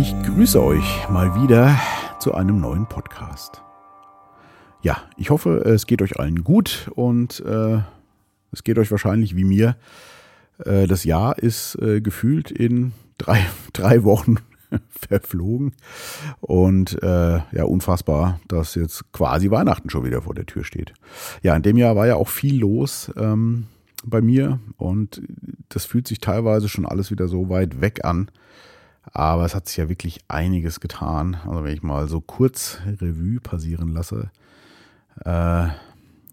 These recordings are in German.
Ich grüße euch mal wieder zu einem neuen Podcast. Ja, ich hoffe, es geht euch allen gut und äh, es geht euch wahrscheinlich wie mir. Äh, das Jahr ist äh, gefühlt in drei, drei Wochen verflogen. Und äh, ja, unfassbar, dass jetzt quasi Weihnachten schon wieder vor der Tür steht. Ja, in dem Jahr war ja auch viel los ähm, bei mir und das fühlt sich teilweise schon alles wieder so weit weg an. Aber es hat sich ja wirklich einiges getan. Also wenn ich mal so kurz Revue passieren lasse. Äh,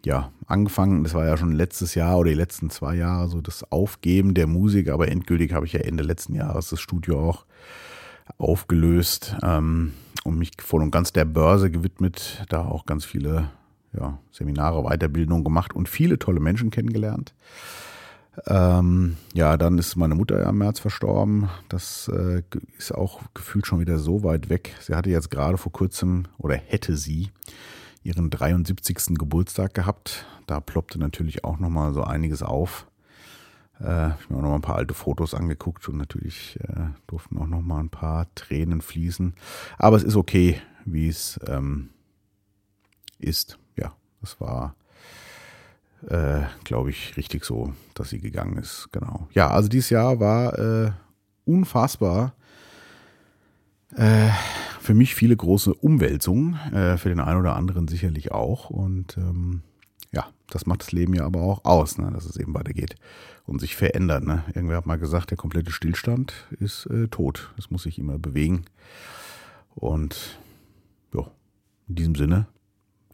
ja, angefangen, das war ja schon letztes Jahr oder die letzten zwei Jahre, so das Aufgeben der Musik, aber endgültig habe ich ja Ende letzten Jahres das Studio auch aufgelöst ähm, und mich voll und ganz der Börse gewidmet, da auch ganz viele ja, Seminare, Weiterbildungen gemacht und viele tolle Menschen kennengelernt. Ähm, ja, dann ist meine Mutter ja im März verstorben. Das äh, ist auch gefühlt schon wieder so weit weg. Sie hatte jetzt gerade vor kurzem oder hätte sie ihren 73. Geburtstag gehabt. Da ploppte natürlich auch nochmal so einiges auf. Äh, ich habe mir auch noch mal ein paar alte Fotos angeguckt und natürlich äh, durften auch noch mal ein paar Tränen fließen. Aber es ist okay, wie es ähm, ist. Ja, das war, äh, glaube ich, richtig so, dass sie gegangen ist. Genau. Ja, also dieses Jahr war äh, unfassbar. Äh, für mich viele große Umwälzungen, äh, für den einen oder anderen sicherlich auch. Und ähm, ja, das macht das Leben ja aber auch aus, ne, dass es eben weitergeht und sich verändert. Ne? Irgendwer hat mal gesagt, der komplette Stillstand ist äh, tot. Es muss sich immer bewegen. Und ja, in diesem Sinne,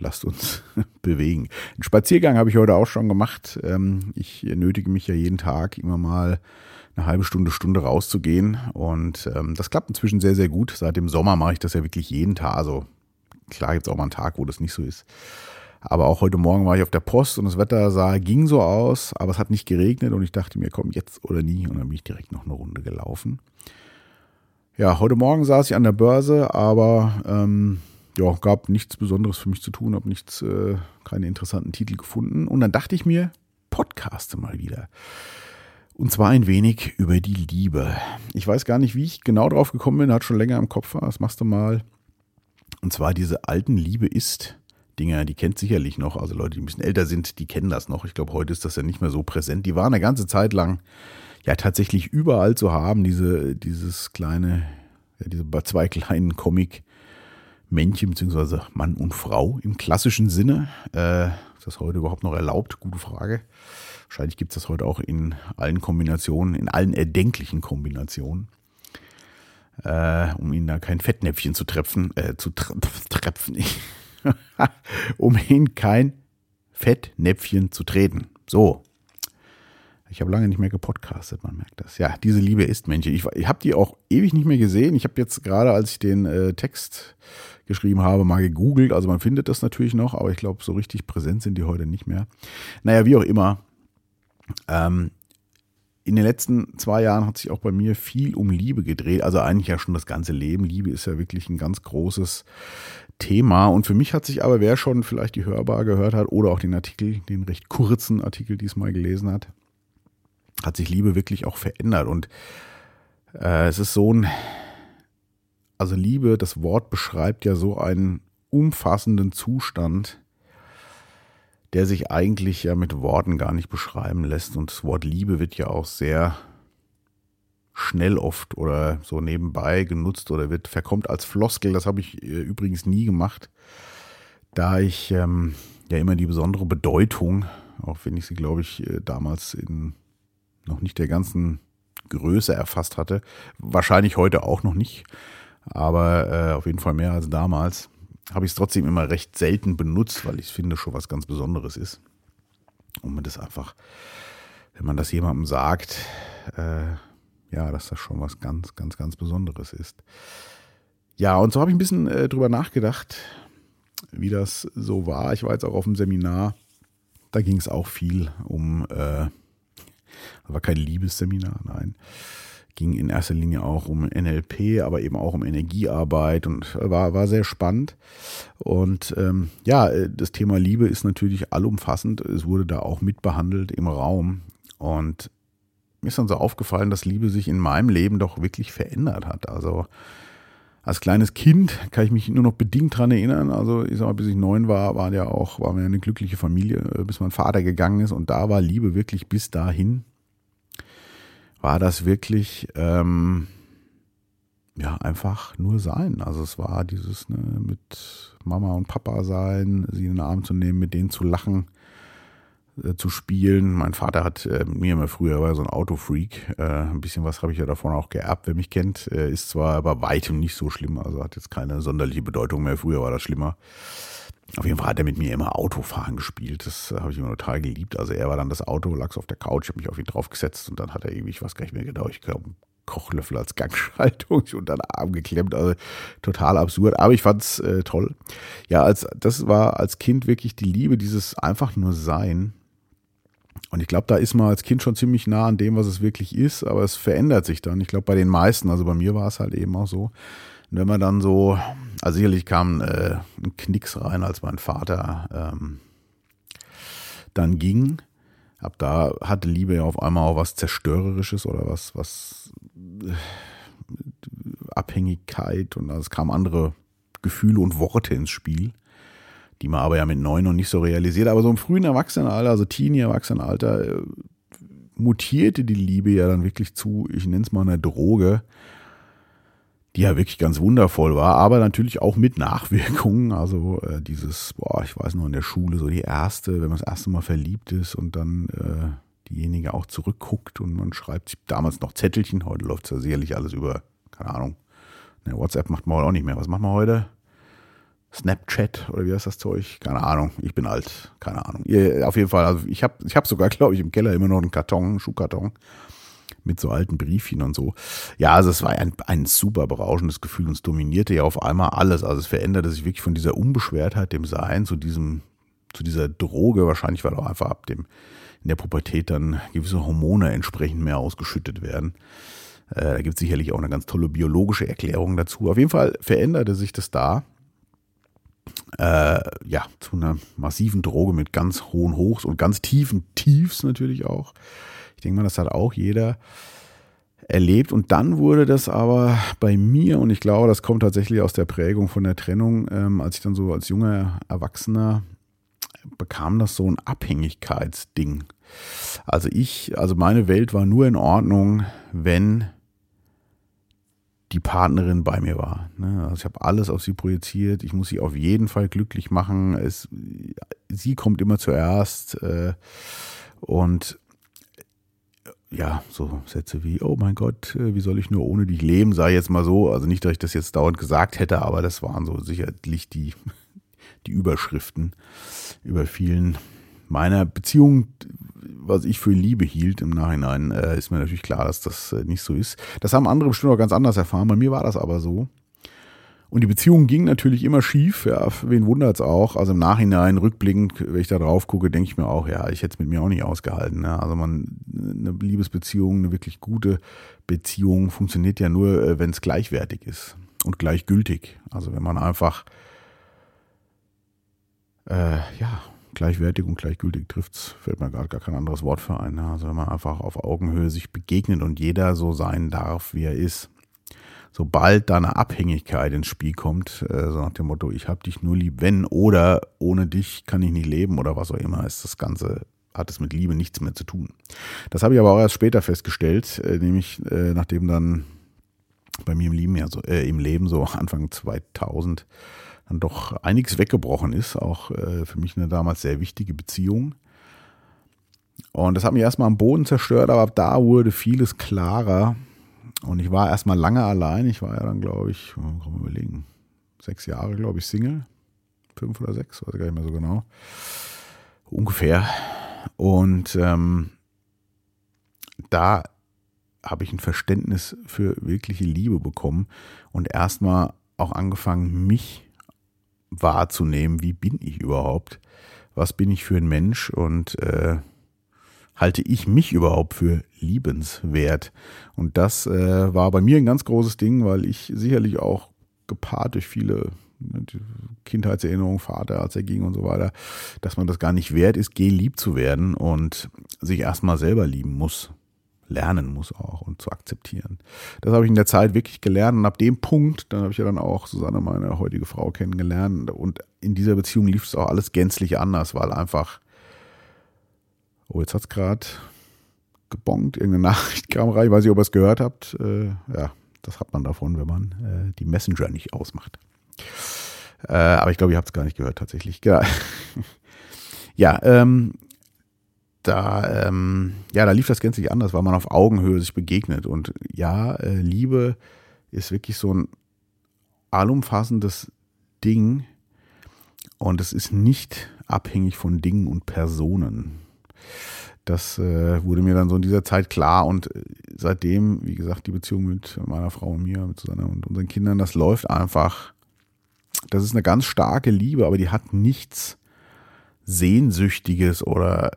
lasst uns bewegen. Einen Spaziergang habe ich heute auch schon gemacht. Ähm, ich nötige mich ja jeden Tag immer mal eine halbe Stunde, Stunde rauszugehen. Und ähm, das klappt inzwischen sehr, sehr gut. Seit dem Sommer mache ich das ja wirklich jeden Tag. Also klar gibt es auch mal einen Tag, wo das nicht so ist. Aber auch heute Morgen war ich auf der Post und das Wetter sah, ging so aus, aber es hat nicht geregnet und ich dachte mir, komm, jetzt oder nie. Und dann bin ich direkt noch eine Runde gelaufen. Ja, heute Morgen saß ich an der Börse, aber ähm, ja, gab nichts Besonderes für mich zu tun, habe nichts, äh, keine interessanten Titel gefunden. Und dann dachte ich mir, podcaste mal wieder. Und zwar ein wenig über die Liebe. Ich weiß gar nicht, wie ich genau drauf gekommen bin, hat schon länger im Kopf, das machst du mal. Und zwar diese alten Liebe ist Dinger, die kennt sicherlich noch. Also Leute, die ein bisschen älter sind, die kennen das noch. Ich glaube, heute ist das ja nicht mehr so präsent. Die waren eine ganze Zeit lang ja tatsächlich überall zu haben, diese, dieses kleine, ja, diese zwei kleinen Comic-Männchen, beziehungsweise Mann und Frau im klassischen Sinne. Äh, ist das heute überhaupt noch erlaubt? Gute Frage. Wahrscheinlich gibt es das heute auch in allen Kombinationen, in allen erdenklichen Kombinationen. Äh, um ihnen da kein Fettnäpfchen zu treffen, äh, zu tre um in kein Fettnäpfchen zu treten. So. Ich habe lange nicht mehr gepodcastet, man merkt das. Ja, diese Liebe ist Männchen. Ich, ich habe die auch ewig nicht mehr gesehen. Ich habe jetzt gerade, als ich den äh, Text geschrieben habe, mal gegoogelt. Also man findet das natürlich noch, aber ich glaube, so richtig präsent sind die heute nicht mehr. Naja, wie auch immer. Ähm, in den letzten zwei Jahren hat sich auch bei mir viel um Liebe gedreht. Also eigentlich ja schon das ganze Leben. Liebe ist ja wirklich ein ganz großes Thema. Und für mich hat sich aber, wer schon vielleicht die Hörbar gehört hat oder auch den Artikel, den recht kurzen Artikel diesmal gelesen hat, hat sich Liebe wirklich auch verändert. Und äh, es ist so ein, also Liebe, das Wort beschreibt ja so einen umfassenden Zustand, der sich eigentlich ja mit Worten gar nicht beschreiben lässt. Und das Wort Liebe wird ja auch sehr schnell oft oder so nebenbei genutzt oder wird verkommt als Floskel. Das habe ich äh, übrigens nie gemacht, da ich ähm, ja immer die besondere Bedeutung, auch wenn ich sie, glaube ich, äh, damals in noch nicht der ganzen Größe erfasst hatte, wahrscheinlich heute auch noch nicht, aber äh, auf jeden Fall mehr als damals, habe ich es trotzdem immer recht selten benutzt, weil ich finde schon was ganz Besonderes ist. Und man das einfach, wenn man das jemandem sagt, äh, ja, dass das schon was ganz, ganz, ganz Besonderes ist. Ja, und so habe ich ein bisschen äh, drüber nachgedacht, wie das so war. Ich war jetzt auch auf dem Seminar, da ging es auch viel um, äh, war kein Liebesseminar, nein. Ging in erster Linie auch um NLP, aber eben auch um Energiearbeit und war, war sehr spannend. Und ähm, ja, das Thema Liebe ist natürlich allumfassend. Es wurde da auch mitbehandelt im Raum. Und mir ist dann so aufgefallen, dass Liebe sich in meinem Leben doch wirklich verändert hat. Also als kleines Kind kann ich mich nur noch bedingt dran erinnern. Also ich sag mal, bis ich neun war, war ja auch, waren wir eine glückliche Familie, äh, bis mein Vater gegangen ist und da war Liebe wirklich bis dahin. War das wirklich ähm, ja einfach nur sein. Also es war dieses ne, mit Mama und Papa sein, sie in den Arm zu nehmen, mit denen zu lachen äh, zu spielen. Mein Vater hat äh, mir immer früher war so ein Autofreak. Äh, ein bisschen was habe ich ja davon auch geerbt, wer mich kennt. Äh, ist zwar aber weitem nicht so schlimm, also hat jetzt keine sonderliche Bedeutung mehr. Früher war das schlimmer. Auf jeden Fall hat er mit mir immer Autofahren gespielt. Das habe ich immer total geliebt. Also er war dann das Auto, lag auf der Couch, habe mich auf ihn draufgesetzt und dann hat er irgendwie, ich weiß gar nicht mehr genau, ich glaube, Kochlöffel als Gangschaltung unter den Arm geklemmt. Also total absurd. Aber ich fand's äh, toll. Ja, als das war als Kind wirklich die Liebe, dieses einfach nur Sein. Und ich glaube, da ist man als Kind schon ziemlich nah an dem, was es wirklich ist, aber es verändert sich dann. Ich glaube, bei den meisten, also bei mir war es halt eben auch so. Und wenn man dann so, also sicherlich kam äh, ein Knicks rein, als mein Vater ähm, dann ging. Ab da hatte Liebe ja auf einmal auch was Zerstörerisches oder was, was äh, Abhängigkeit und also es kamen andere Gefühle und Worte ins Spiel die man aber ja mit neun noch nicht so realisiert. Aber so im frühen Erwachsenenalter, also Teenie-Erwachsenenalter, äh, mutierte die Liebe ja dann wirklich zu, ich nenne es mal eine Droge, die ja wirklich ganz wundervoll war, aber natürlich auch mit Nachwirkungen. Also äh, dieses, boah, ich weiß noch in der Schule, so die erste, wenn man das erste Mal verliebt ist und dann äh, diejenige auch zurückguckt und man schreibt sich damals noch Zettelchen, heute läuft es ja sicherlich alles über, keine Ahnung, ne, WhatsApp macht man heute auch nicht mehr. Was macht man heute? Snapchat oder wie heißt das Zeug? Keine Ahnung. Ich bin alt. Keine Ahnung. Ihr, auf jeden Fall. Also ich habe ich hab sogar, glaube ich, im Keller immer noch einen Karton, einen Schuhkarton mit so alten Briefchen und so. Ja, also es war ein, ein super berauschendes Gefühl und es dominierte ja auf einmal alles. Also es veränderte sich wirklich von dieser Unbeschwertheit dem Sein zu diesem, zu dieser Droge. Wahrscheinlich, weil auch einfach ab dem, in der Pubertät dann gewisse Hormone entsprechend mehr ausgeschüttet werden. Äh, da gibt es sicherlich auch eine ganz tolle biologische Erklärung dazu. Auf jeden Fall veränderte sich das da äh, ja, zu einer massiven Droge mit ganz hohen Hochs und ganz tiefen Tiefs natürlich auch. Ich denke mal, das hat auch jeder erlebt. Und dann wurde das aber bei mir, und ich glaube, das kommt tatsächlich aus der Prägung von der Trennung, ähm, als ich dann so als junger Erwachsener bekam das so ein Abhängigkeitsding. Also ich, also meine Welt war nur in Ordnung, wenn die Partnerin bei mir war. Ne? Also ich habe alles auf sie projiziert. Ich muss sie auf jeden Fall glücklich machen. Es, sie kommt immer zuerst. Äh, und ja, so Sätze wie, oh mein Gott, äh, wie soll ich nur ohne dich leben, sei jetzt mal so. Also nicht, dass ich das jetzt dauernd gesagt hätte, aber das waren so sicherlich die, die Überschriften über vielen meiner Beziehungen, was ich für Liebe hielt im Nachhinein, äh, ist mir natürlich klar, dass das äh, nicht so ist. Das haben andere bestimmt auch ganz anders erfahren. Bei mir war das aber so. Und die Beziehung ging natürlich immer schief. Ja, wen wundert's auch? Also im Nachhinein, rückblickend, wenn ich da drauf gucke, denke ich mir auch, ja, ich hätte es mit mir auch nicht ausgehalten. Ne? Also man, eine Liebesbeziehung, eine wirklich gute Beziehung funktioniert ja nur, äh, wenn es gleichwertig ist und gleichgültig. Also wenn man einfach, äh, ja, gleichwertig und gleichgültig trifft's, fällt mir gerade gar kein anderes Wort für ein. Ne? Also wenn man einfach auf Augenhöhe sich begegnet und jeder so sein darf, wie er ist. Sobald da eine Abhängigkeit ins Spiel kommt, äh, so nach dem Motto, ich hab dich nur lieb, wenn oder ohne dich kann ich nicht leben oder was auch immer, ist das Ganze hat es mit Liebe nichts mehr zu tun. Das habe ich aber auch erst später festgestellt, äh, nämlich äh, nachdem dann bei mir im Leben, ja so, äh, im Leben so Anfang 2000 dann doch einiges weggebrochen ist. Auch für mich eine damals sehr wichtige Beziehung. Und das hat mich erstmal am Boden zerstört, aber ab da wurde vieles klarer. Und ich war erstmal lange allein. Ich war ja dann, glaube ich, kann man überlegen, sechs Jahre, glaube ich, Single. Fünf oder sechs, weiß ich gar nicht mehr so genau. Ungefähr. Und ähm, da habe ich ein Verständnis für wirkliche Liebe bekommen und erstmal auch angefangen, mich wahrzunehmen, wie bin ich überhaupt, was bin ich für ein Mensch und äh, halte ich mich überhaupt für liebenswert. Und das äh, war bei mir ein ganz großes Ding, weil ich sicherlich auch gepaart durch viele ne, Kindheitserinnerungen, Vater, als er ging und so weiter, dass man das gar nicht wert ist, geliebt zu werden und sich erstmal selber lieben muss lernen muss auch und zu akzeptieren. Das habe ich in der Zeit wirklich gelernt und ab dem Punkt, dann habe ich ja dann auch Susanne, meine heutige Frau, kennengelernt und in dieser Beziehung lief es auch alles gänzlich anders, weil einfach, oh, jetzt hat es gerade gebongt, irgendeine Nachricht kam rein, ich weiß nicht, ob ihr es gehört habt. Äh, ja, das hat man davon, wenn man äh, die Messenger nicht ausmacht. Äh, aber ich glaube, ihr habt es gar nicht gehört tatsächlich. Ja, ja ähm, da, ähm, ja, da lief das gänzlich anders, weil man auf Augenhöhe sich begegnet. Und ja, äh, Liebe ist wirklich so ein allumfassendes Ding und es ist nicht abhängig von Dingen und Personen. Das äh, wurde mir dann so in dieser Zeit klar und äh, seitdem, wie gesagt, die Beziehung mit meiner Frau und mir, mit Susanne und unseren Kindern, das läuft einfach. Das ist eine ganz starke Liebe, aber die hat nichts Sehnsüchtiges oder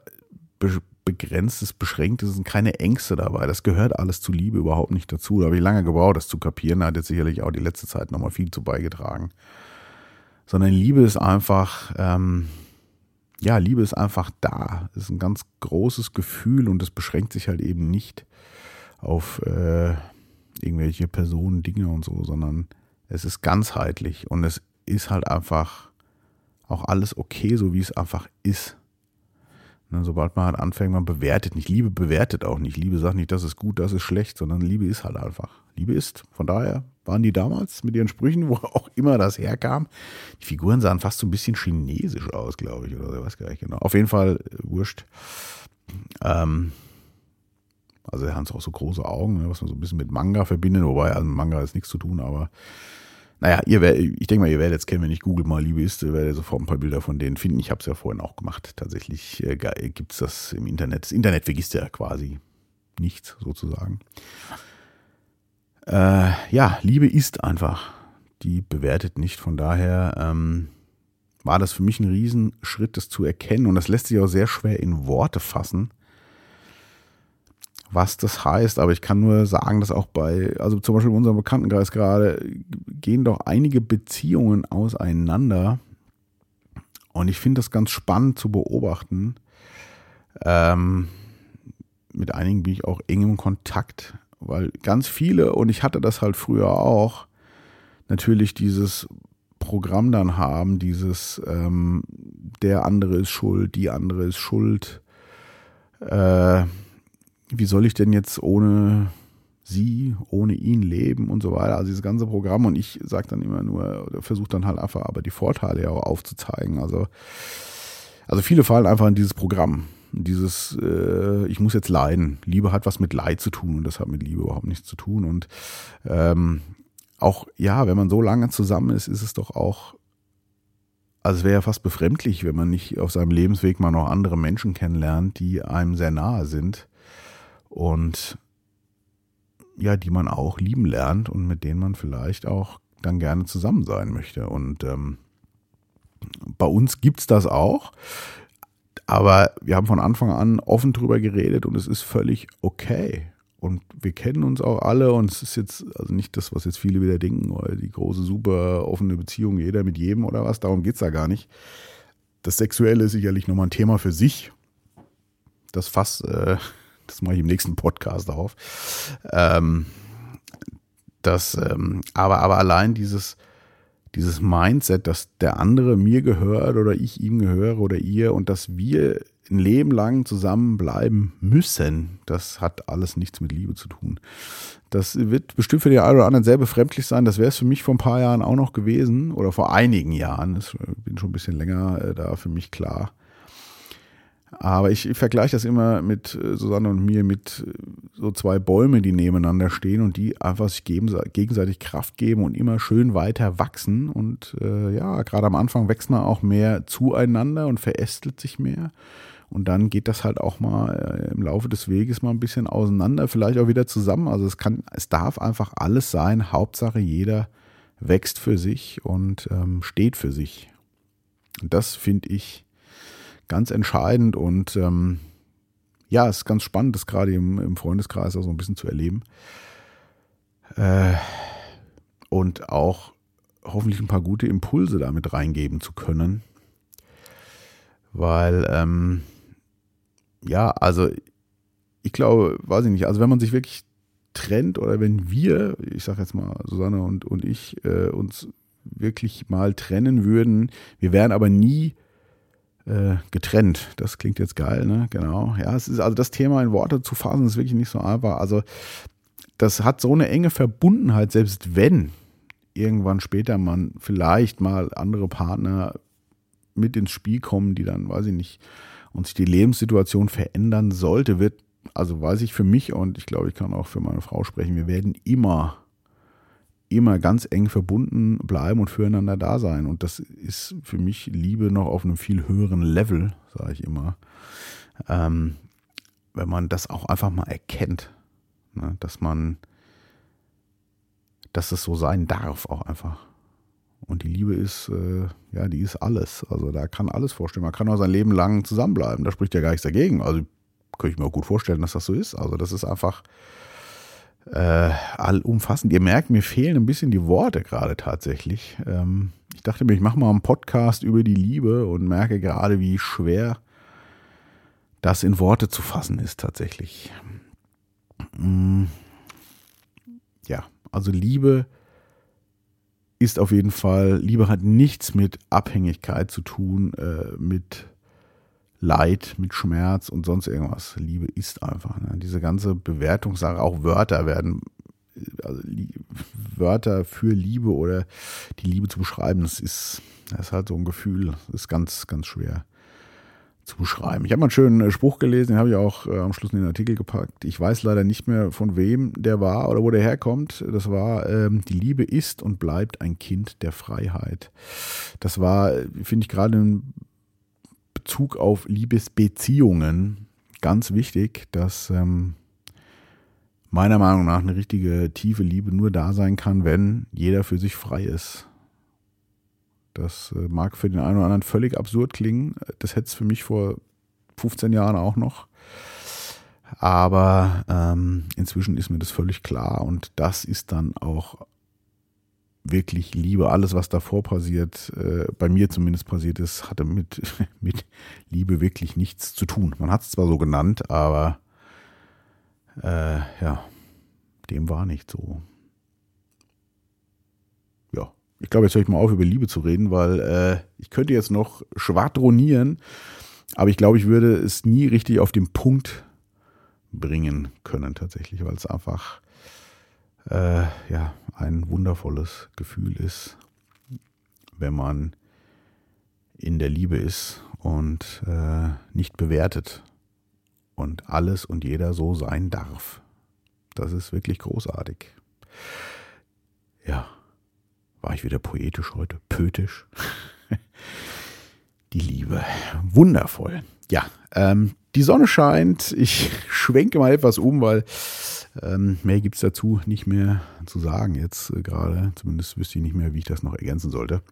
be begrenztes, beschränktes, sind keine Ängste dabei. Das gehört alles zu Liebe überhaupt nicht dazu. Da habe ich lange gebraucht, das zu kapieren. Da hat jetzt sicherlich auch die letzte Zeit nochmal viel zu beigetragen. Sondern Liebe ist einfach, ähm, ja, Liebe ist einfach da. Es ist ein ganz großes Gefühl und es beschränkt sich halt eben nicht auf äh, irgendwelche Personen, Dinge und so, sondern es ist ganzheitlich und es ist halt einfach auch alles okay, so wie es einfach ist. Ne, sobald man halt anfängt, man bewertet nicht. Liebe bewertet auch nicht. Liebe sagt nicht, das ist gut, das ist schlecht, sondern Liebe ist halt einfach. Liebe ist. Von daher waren die damals mit ihren Sprüchen, wo auch immer das herkam. Die Figuren sahen fast so ein bisschen chinesisch aus, glaube ich, oder was gar nicht genau. Auf jeden Fall äh, wurscht. Ähm, also er hat auch so große Augen, ne, was man so ein bisschen mit Manga verbindet, wobei also Manga ist nichts zu tun, aber naja, ihr werdet, ich denke mal, ihr werdet jetzt kennen, wenn ich Google mal Liebe ist, werdet ihr sofort ein paar Bilder von denen finden. Ich habe es ja vorhin auch gemacht. Tatsächlich äh, gibt es das im Internet. Das Internet vergisst ja quasi nichts sozusagen. Äh, ja, Liebe ist einfach. Die bewertet nicht. Von daher ähm, war das für mich ein Riesenschritt, das zu erkennen. Und das lässt sich auch sehr schwer in Worte fassen was das heißt, aber ich kann nur sagen, dass auch bei, also zum Beispiel in unserem Bekanntenkreis gerade, gehen doch einige Beziehungen auseinander. Und ich finde das ganz spannend zu beobachten. Ähm, mit einigen bin ich auch eng im Kontakt, weil ganz viele, und ich hatte das halt früher auch, natürlich dieses Programm dann haben, dieses ähm, der andere ist schuld, die andere ist schuld. Äh, wie soll ich denn jetzt ohne sie, ohne ihn leben und so weiter. Also dieses ganze Programm und ich sage dann immer nur, versuche dann halt einfach aber die Vorteile ja auch aufzuzeigen. Also, also viele fallen einfach in dieses Programm. Dieses, äh, ich muss jetzt leiden. Liebe hat was mit Leid zu tun und das hat mit Liebe überhaupt nichts zu tun. Und ähm, auch, ja, wenn man so lange zusammen ist, ist es doch auch, also es wäre ja fast befremdlich, wenn man nicht auf seinem Lebensweg mal noch andere Menschen kennenlernt, die einem sehr nahe sind und ja, die man auch lieben lernt und mit denen man vielleicht auch dann gerne zusammen sein möchte. Und ähm, bei uns gibt es das auch, aber wir haben von Anfang an offen drüber geredet und es ist völlig okay. Und wir kennen uns auch alle und es ist jetzt also nicht das, was jetzt viele wieder denken, oder die große, super offene Beziehung, jeder mit jedem oder was, darum geht es da gar nicht. Das Sexuelle ist sicherlich nochmal ein Thema für sich. Das Fass äh, das mache ich im nächsten Podcast auf. Ähm, das, ähm, aber, aber allein dieses, dieses Mindset, dass der andere mir gehört oder ich ihm gehöre oder ihr und dass wir ein Leben lang zusammenbleiben müssen, das hat alles nichts mit Liebe zu tun. Das wird bestimmt für den einen oder anderen sehr befremdlich sein. Das wäre es für mich vor ein paar Jahren auch noch gewesen oder vor einigen Jahren. Ich bin schon ein bisschen länger äh, da für mich klar. Aber ich, ich vergleiche das immer mit äh, Susanne und mir mit äh, so zwei Bäume, die nebeneinander stehen und die einfach sich geben, gegenseitig Kraft geben und immer schön weiter wachsen. Und äh, ja, gerade am Anfang wächst man auch mehr zueinander und verästelt sich mehr. Und dann geht das halt auch mal äh, im Laufe des Weges mal ein bisschen auseinander, vielleicht auch wieder zusammen. Also es kann, es darf einfach alles sein. Hauptsache jeder wächst für sich und ähm, steht für sich. Und das finde ich ganz entscheidend und ähm, ja, es ist ganz spannend, das gerade im, im Freundeskreis auch so ein bisschen zu erleben. Äh, und auch hoffentlich ein paar gute Impulse damit reingeben zu können. Weil, ähm, ja, also ich glaube, weiß ich nicht, also wenn man sich wirklich trennt oder wenn wir, ich sage jetzt mal Susanne und, und ich, äh, uns wirklich mal trennen würden, wir wären aber nie äh, getrennt. Das klingt jetzt geil, ne? Genau. Ja, es ist also das Thema in Worte zu fassen, ist wirklich nicht so einfach. Also das hat so eine enge Verbundenheit, selbst wenn irgendwann später man vielleicht mal andere Partner mit ins Spiel kommen, die dann, weiß ich nicht, und sich die Lebenssituation verändern sollte, wird, also weiß ich für mich und ich glaube, ich kann auch für meine Frau sprechen, wir werden immer, immer ganz eng verbunden bleiben und füreinander da sein. Und das ist für mich Liebe noch auf einem viel höheren Level, sage ich immer. Ähm, wenn man das auch einfach mal erkennt, ne, dass man, dass es so sein darf, auch einfach. Und die Liebe ist, äh, ja, die ist alles. Also da kann alles vorstellen. Man kann auch sein Leben lang zusammenbleiben. Da spricht ja gar nichts dagegen. Also könnte ich mir auch gut vorstellen, dass das so ist. Also das ist einfach äh, allumfassend. Ihr merkt, mir fehlen ein bisschen die Worte gerade tatsächlich. Ähm, ich dachte mir, ich mache mal einen Podcast über die Liebe und merke gerade, wie schwer das in Worte zu fassen ist tatsächlich. Mm. Ja, also Liebe ist auf jeden Fall, Liebe hat nichts mit Abhängigkeit zu tun, äh, mit Leid, mit Schmerz und sonst irgendwas. Liebe ist einfach. Ne? Diese ganze Bewertungssache, auch Wörter werden, also Wörter für Liebe oder die Liebe zu beschreiben, das ist, das ist halt so ein Gefühl, das ist ganz, ganz schwer zu beschreiben. Ich habe mal einen schönen äh, Spruch gelesen, den habe ich auch äh, am Schluss in den Artikel gepackt. Ich weiß leider nicht mehr, von wem der war oder wo der herkommt. Das war, ähm, die Liebe ist und bleibt ein Kind der Freiheit. Das war, finde ich gerade in Bezug auf Liebesbeziehungen ganz wichtig, dass ähm, meiner Meinung nach eine richtige tiefe Liebe nur da sein kann, wenn jeder für sich frei ist. Das äh, mag für den einen oder anderen völlig absurd klingen. Das hätte es für mich vor 15 Jahren auch noch. Aber ähm, inzwischen ist mir das völlig klar und das ist dann auch wirklich Liebe. Alles, was davor passiert, äh, bei mir zumindest passiert ist, hatte mit, mit Liebe wirklich nichts zu tun. Man hat es zwar so genannt, aber äh, ja, dem war nicht so ich glaube, jetzt höre ich mal auf, über Liebe zu reden, weil äh, ich könnte jetzt noch schwadronieren, aber ich glaube, ich würde es nie richtig auf den Punkt bringen können tatsächlich, weil es einfach äh, ja ein wundervolles Gefühl ist, wenn man in der Liebe ist und äh, nicht bewertet und alles und jeder so sein darf. Das ist wirklich großartig. Ja. War ich wieder poetisch heute? Pötisch? die Liebe. Wundervoll. Ja, ähm, die Sonne scheint. Ich schwenke mal etwas um, weil ähm, mehr gibt es dazu nicht mehr zu sagen jetzt äh, gerade. Zumindest wüsste ich nicht mehr, wie ich das noch ergänzen sollte.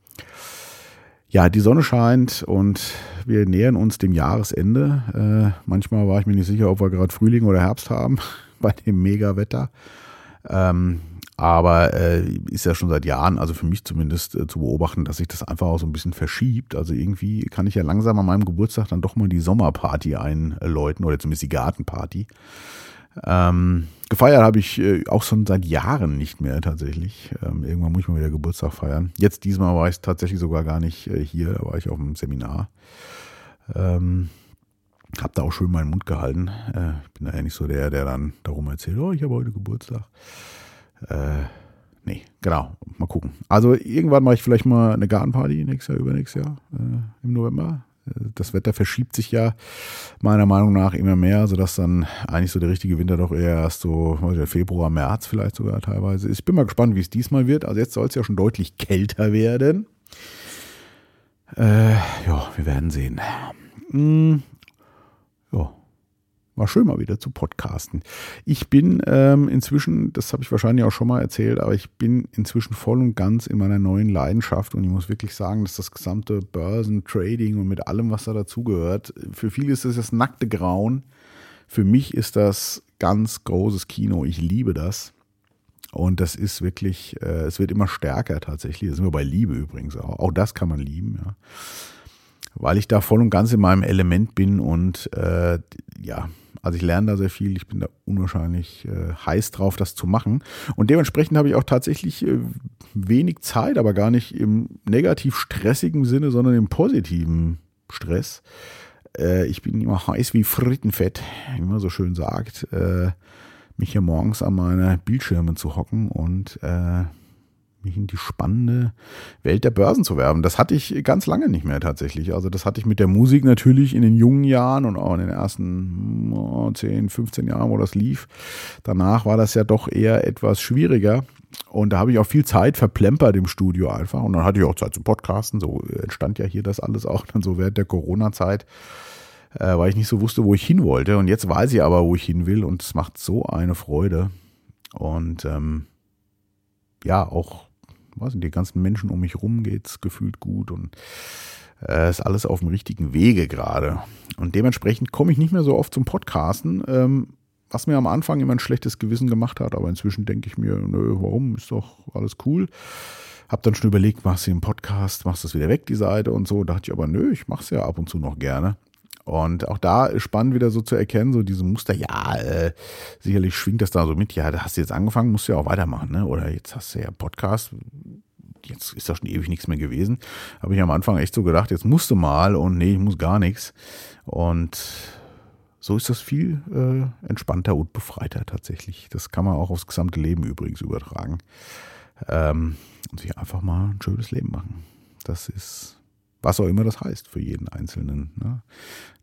Ja, die Sonne scheint und wir nähern uns dem Jahresende. Äh, manchmal war ich mir nicht sicher, ob wir gerade Frühling oder Herbst haben bei dem Mega-Wetter. Ähm, aber äh, ist ja schon seit Jahren, also für mich zumindest, äh, zu beobachten, dass sich das einfach auch so ein bisschen verschiebt. Also irgendwie kann ich ja langsam an meinem Geburtstag dann doch mal die Sommerparty einläuten oder zumindest die Gartenparty. Ähm, gefeiert habe ich äh, auch schon seit Jahren nicht mehr tatsächlich. Ähm, irgendwann muss ich mal wieder Geburtstag feiern. Jetzt diesmal war ich tatsächlich sogar gar nicht äh, hier, da war ich auf einem Seminar. Ähm, hab da auch schön meinen Mund gehalten. Äh, ich bin da ja nicht so der, der dann darum erzählt, oh, ich habe heute Geburtstag. Äh, nee, genau. Mal gucken. Also irgendwann mache ich vielleicht mal eine Gartenparty nächstes Jahr, übernächstes Jahr äh, im November. Das Wetter verschiebt sich ja meiner Meinung nach immer mehr, sodass dann eigentlich so der richtige Winter doch eher erst so Februar, März vielleicht sogar teilweise ist. Ich bin mal gespannt, wie es diesmal wird. Also jetzt soll es ja schon deutlich kälter werden. Äh, ja, wir werden sehen. War schön mal wieder zu podcasten. Ich bin ähm, inzwischen, das habe ich wahrscheinlich auch schon mal erzählt, aber ich bin inzwischen voll und ganz in meiner neuen Leidenschaft und ich muss wirklich sagen, dass das gesamte Börsentrading und mit allem, was da dazugehört, für viele ist das das nackte Grauen. Für mich ist das ganz großes Kino. Ich liebe das. Und das ist wirklich, äh, es wird immer stärker tatsächlich. Da sind wir bei Liebe übrigens auch. Auch das kann man lieben, ja. Weil ich da voll und ganz in meinem Element bin und äh, ja, Also ich lerne da sehr viel. Ich bin da unwahrscheinlich äh, heiß drauf, das zu machen. Und dementsprechend habe ich auch tatsächlich äh, wenig Zeit, aber gar nicht im negativ stressigen Sinne, sondern im positiven Stress. Äh, ich bin immer heiß wie Frittenfett, wie man so schön sagt, äh, mich hier morgens an meine Bildschirme zu hocken und äh, mich in die spannende Welt der Börsen zu werben. Das hatte ich ganz lange nicht mehr tatsächlich. Also das hatte ich mit der Musik natürlich in den jungen Jahren und auch in den ersten oh, 10, 15 Jahren, wo das lief. Danach war das ja doch eher etwas schwieriger. Und da habe ich auch viel Zeit verplempert im Studio einfach. Und dann hatte ich auch Zeit zum Podcasten. So entstand ja hier das alles auch dann so während der Corona-Zeit, äh, weil ich nicht so wusste, wo ich hin wollte. Und jetzt weiß ich aber, wo ich hin will. Und es macht so eine Freude. Und ähm, ja, auch was die ganzen Menschen um mich rum geht's gefühlt gut und äh, ist alles auf dem richtigen Wege gerade. Und dementsprechend komme ich nicht mehr so oft zum Podcasten, ähm, was mir am Anfang immer ein schlechtes Gewissen gemacht hat, aber inzwischen denke ich mir, nö, warum, ist doch alles cool. Hab dann schon überlegt, machst du einen Podcast, machst du es wieder weg, die Seite und so. Da dachte ich aber, nö, ich mach's ja ab und zu noch gerne. Und auch da ist spannend wieder so zu erkennen, so diese Muster, ja, äh, sicherlich schwingt das da so mit, ja, da hast du jetzt angefangen, musst du ja auch weitermachen, ne? Oder jetzt hast du ja Podcast, jetzt ist da schon ewig nichts mehr gewesen. Habe ich am Anfang echt so gedacht, jetzt musst du mal und nee, ich muss gar nichts. Und so ist das viel äh, entspannter und befreiter tatsächlich. Das kann man auch aufs gesamte Leben übrigens übertragen. Ähm, und sich einfach mal ein schönes Leben machen. Das ist was auch immer das heißt für jeden Einzelnen. Ne?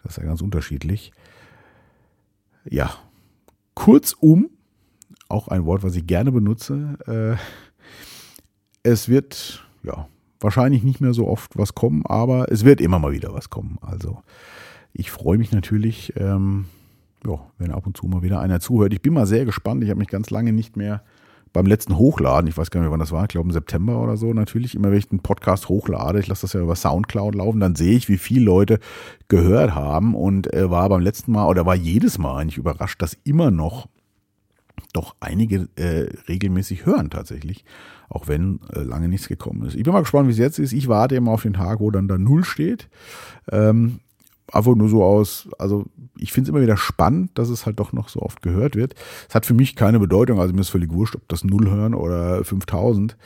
Das ist ja ganz unterschiedlich. Ja, kurzum, auch ein Wort, was ich gerne benutze. Äh, es wird, ja, wahrscheinlich nicht mehr so oft was kommen, aber es wird immer mal wieder was kommen. Also ich freue mich natürlich, ähm, ja, wenn ab und zu mal wieder einer zuhört. Ich bin mal sehr gespannt. Ich habe mich ganz lange nicht mehr beim letzten Hochladen, ich weiß gar nicht mehr, wann das war, ich glaube im September oder so natürlich, immer wenn ich einen Podcast hochlade, ich lasse das ja über Soundcloud laufen, dann sehe ich, wie viele Leute gehört haben und äh, war beim letzten Mal oder war jedes Mal eigentlich überrascht, dass immer noch doch einige äh, regelmäßig hören tatsächlich, auch wenn äh, lange nichts gekommen ist. Ich bin mal gespannt, wie es jetzt ist. Ich warte immer auf den Tag, wo dann da Null steht. Ähm, einfach nur so aus, also ich finde es immer wieder spannend, dass es halt doch noch so oft gehört wird. Es hat für mich keine Bedeutung, also mir ist völlig wurscht, ob das Null hören oder 5000.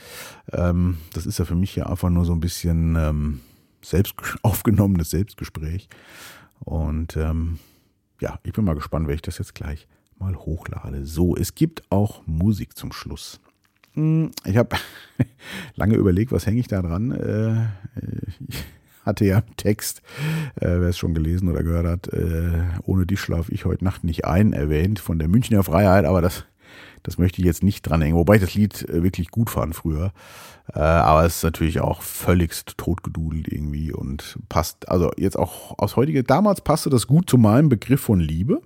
Ähm, das ist ja für mich ja einfach nur so ein bisschen ähm, selbst aufgenommenes Selbstgespräch. Und ähm, ja, ich bin mal gespannt, wenn ich das jetzt gleich mal hochlade. So, es gibt auch Musik zum Schluss. Hm, ich habe lange überlegt, was hänge ich da dran. Äh, ich hatte ja einen Text, äh, wer es schon gelesen oder gehört hat, äh, ohne dich schlafe ich heute Nacht nicht ein, erwähnt von der Münchner Freiheit, aber das, das möchte ich jetzt nicht dranhängen, wobei ich das Lied äh, wirklich gut fand früher. Äh, aber es ist natürlich auch völligst totgedudelt irgendwie und passt, also jetzt auch aus heutiger, damals passte das gut zu meinem Begriff von Liebe.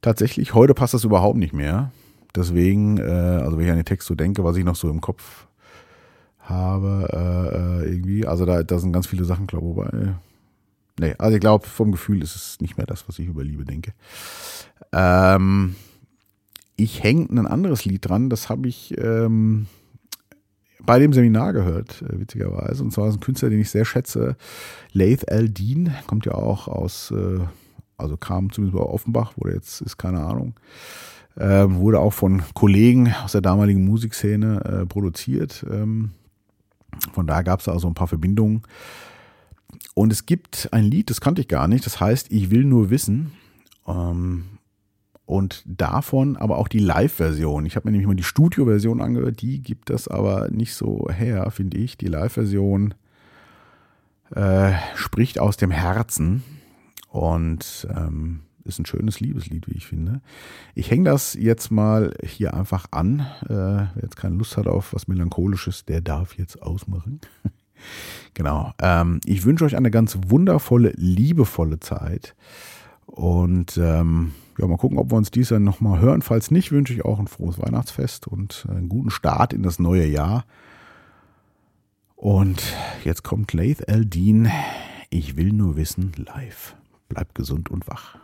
Tatsächlich, heute passt das überhaupt nicht mehr. Deswegen, äh, also wenn ich an den Text so denke, was ich noch so im Kopf habe, äh, äh, irgendwie. Also da, da sind ganz viele Sachen, glaube ich. Nee, also ich glaube, vom Gefühl ist es nicht mehr das, was ich über Liebe denke. Ähm, ich hänge ein anderes Lied dran, das habe ich ähm, bei dem Seminar gehört, äh, witzigerweise. Und zwar ist ein Künstler, den ich sehr schätze, Laith Al-Din, kommt ja auch aus, äh, also kam zumindest bei Offenbach, wo der jetzt ist, keine Ahnung. Äh, wurde auch von Kollegen aus der damaligen Musikszene äh, produziert. Ähm, von daher gab es da also ein paar Verbindungen. Und es gibt ein Lied, das kannte ich gar nicht, das heißt Ich will nur wissen. Ähm, und davon aber auch die Live-Version. Ich habe mir nämlich mal die Studio-Version angehört, die gibt das aber nicht so her, finde ich. Die Live-Version äh, spricht aus dem Herzen und ähm, ist ein schönes Liebeslied, wie ich finde. Ich hänge das jetzt mal hier einfach an. Äh, wer jetzt keine Lust hat auf was Melancholisches, der darf jetzt ausmachen. genau. Ähm, ich wünsche euch eine ganz wundervolle, liebevolle Zeit. Und ähm, ja, mal gucken, ob wir uns dies Jahr nochmal hören. Falls nicht, wünsche ich auch ein frohes Weihnachtsfest und einen guten Start in das neue Jahr. Und jetzt kommt Laith Eldin. Ich will nur wissen, live. Bleibt gesund und wach.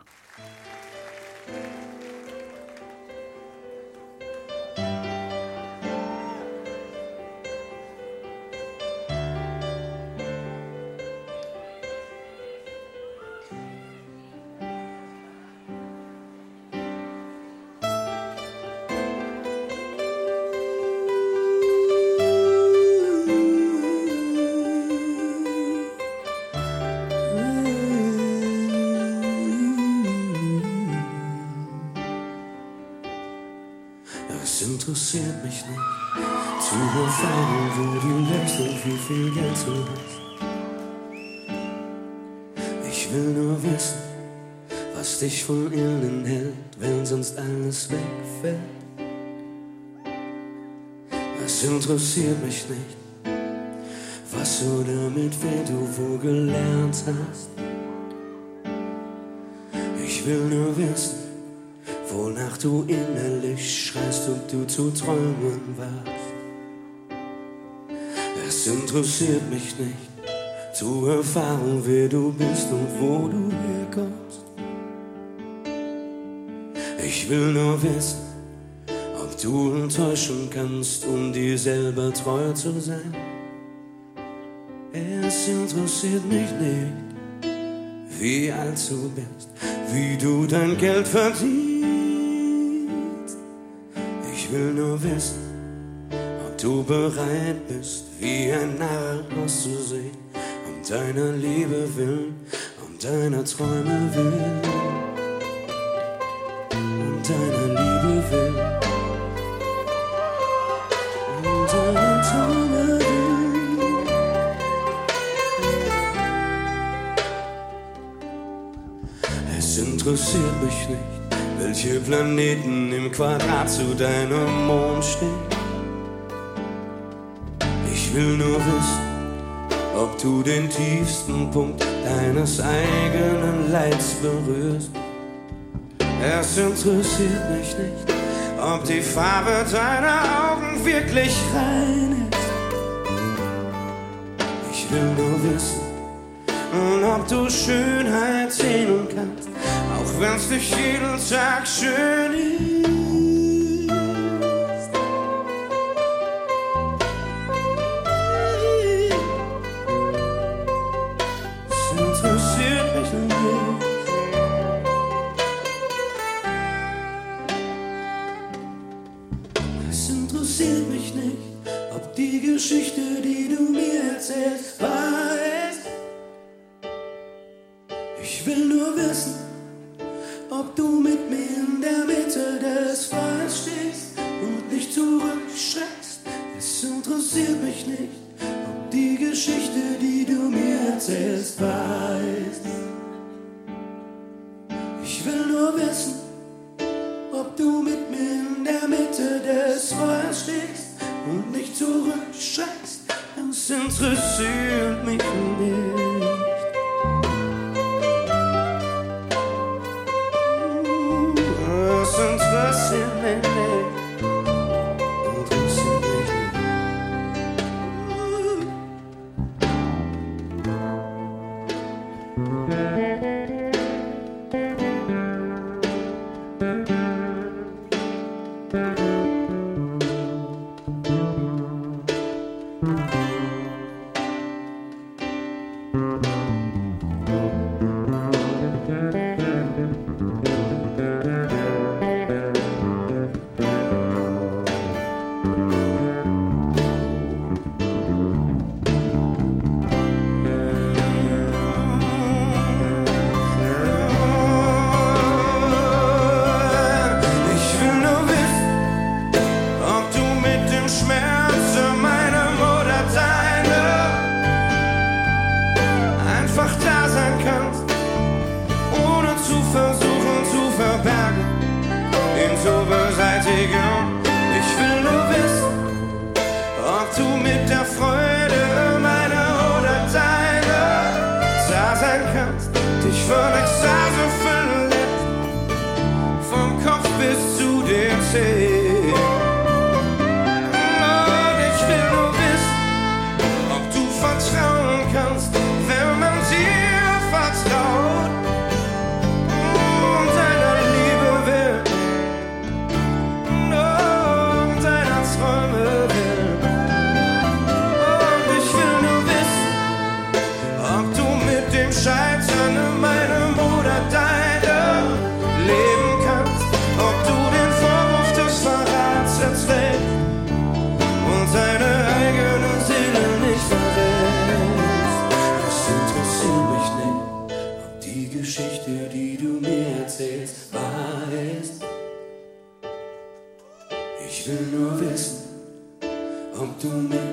Will nur wissen, was dich von innen hält, wenn sonst alles wegfällt. Es interessiert mich nicht, was oder mit wem du wo gelernt hast. Ich will nur wissen, wonach du innerlich schreist, ob du zu träumen warst. Es interessiert mich nicht, zu erfahren, wer du bist und wo du herkommst. Ich will nur wissen, ob du enttäuschen kannst, um dir selber treu zu sein. Es interessiert mich nicht, wie alt du bist, wie du dein Geld verdienst. Ich will nur wissen, ob du bereit bist, wie ein Narr auszusehen, deiner Liebe willen, um deiner Träume willen, um deiner Liebe willen, um deiner Träume willen. Es interessiert mich nicht, welche Planeten im Quadrat zu deinem Mond stehen. Ich will nur wissen, ob du den tiefsten Punkt deines eigenen Leids berührst. Es interessiert mich nicht, ob die Farbe deiner Augen wirklich rein ist. Ich will nur wissen, ob du Schönheit sehen kannst, auch wenn's nicht jeden Tag schön ist.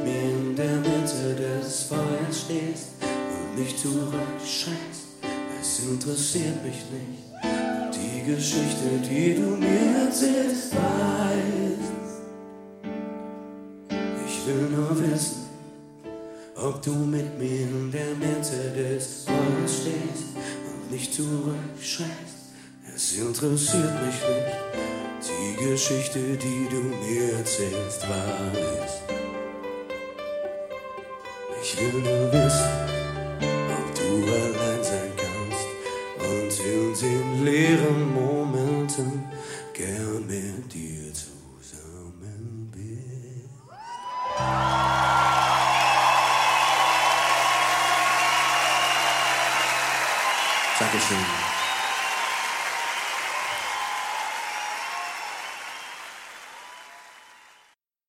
Mir in der Mitte des Feuers stehst und mich zurückschreckst. Es interessiert mich nicht. Die Geschichte, die du mir erzählst, weiß. Ich will nur wissen, ob du mit mir in der Mitte des Feuers stehst und mich zurückschreckst. Es interessiert mich nicht. Die Geschichte, die du mir erzählst, wahr ist. Ich will nur wissen, ob du allein sein kannst. Und in den leeren Momenten